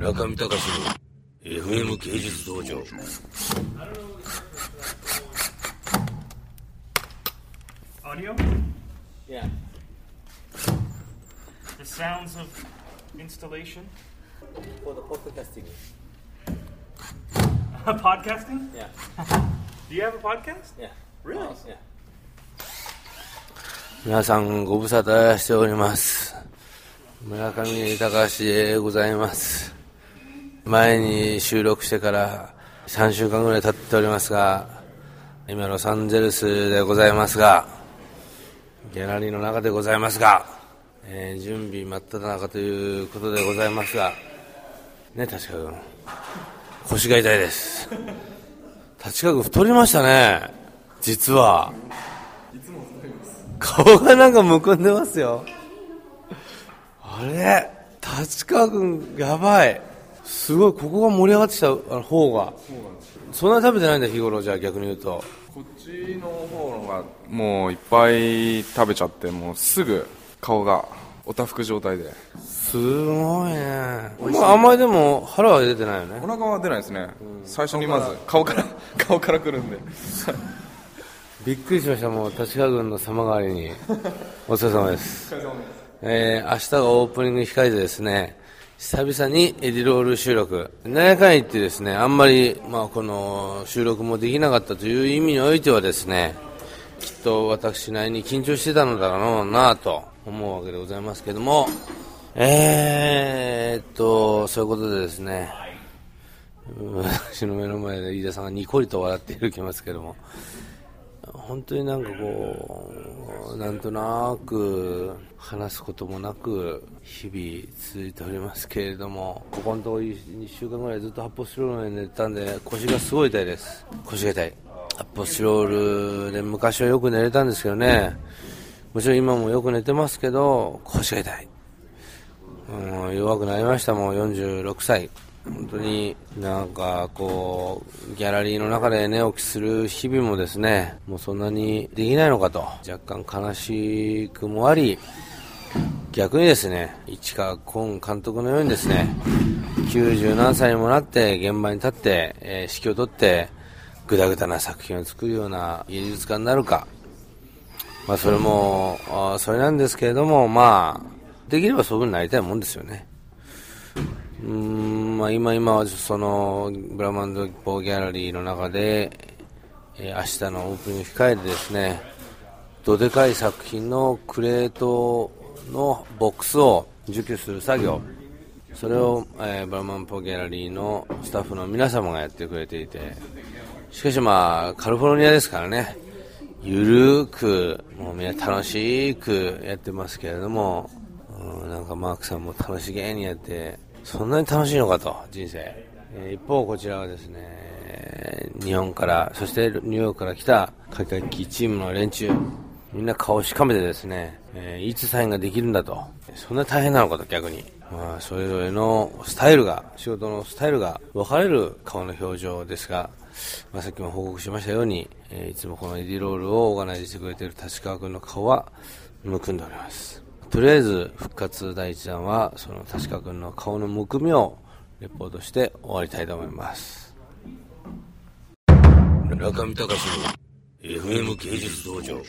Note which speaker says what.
Speaker 1: 中見隆の FM 芸術道場。皆さんご無沙汰しております。村上隆でございます。前に収録してから3週間ぐらい経っておりますが今ロサンゼルスでございますがギャラリーの中でございますが、えー準備真っ只中ということでございますがね確か君。腰が痛いです。立川君太りましたね。実は。顔がなんかむくんでますよ。あれ立川君やばい。すごいここが盛り上がってきた方が。そんなに食べてないんだ日頃じゃあ逆に言うと。
Speaker 2: こっちの方がもういっぱい食べちゃってもうすぐ顔がおたふく状態で。す
Speaker 1: ごいね。まああんまりでも腹は出てないよね。
Speaker 2: お腹は出ないですね、最初にまず顔から。顔から来るんで。
Speaker 1: びっくりしましたもう立川軍の様変わりに。お疲れ様です。えー明日がオープニング控えてですね久々にエディロール収録。何やかん言ってですねあんまり、まあ、この収録もできなかったという意味においてはですねきっと私なりに緊張してたのだろうなと思うわけでございますけどもえーっとそういうことでですね私の目の前で飯田さんがニコリと笑っているきますけども本当になんかこう、なんとなく話すこともなく、日々続いておりますけれども、ここのところ2週間ぐらいずっと発泡スチロールで寝てたんで、腰がすごい痛いです。腰が痛い。発泡スチロールで昔はよく寝れたんですけどね、もちろん今もよく寝てますけど、腰が痛い。うん、弱くなりましたもん、46歳。本当になんかこう、ギャラリーの中で寝起きする日々もですね、もうそんなにできないのかと、若干悲しくもあり、逆にですね、市川崑監督のようにですね、90何歳にもなって現場に立って、えー指揮を取って、ぐだぐだな作品を作るような芸術家になるか、まあそれも、あそれなんですけれども、まあ、できればそういうふうになりたいもんですよね。うんまあ、今今そのブラマンドポーギャラリーの中で、えー明日のオープニング控えでですねどでかい作品のクレートのボックスを除去する作業。それを、えーブラマンポギャラリーのスタッフの皆様がやってくれていて。しかしまあカリフォルニアですからね。ゆるくもうみんな楽しくやってますけれども。うんなんかマークさんも楽しげにやってそんなに楽しいのかと人生、えー一方こちらはですね日本からそしてニューヨークから来たカキカキチームの連中。みんな顔しかめてですね、えーいつサインができるんだと。そんなに大変なのかと逆に。まあそれぞれのスタイルが仕事のスタイルが分かれる顔の表情ですがまあ、さっきも報告しましたように、えーいつもこのエディロールをオーガナイズしてくれている立川君の顔はむくんでおります。とりあえず復活第一弾はその確か君の顔のむくみをレポートして終わりたいと思います。村上隆の FM 芸術道場。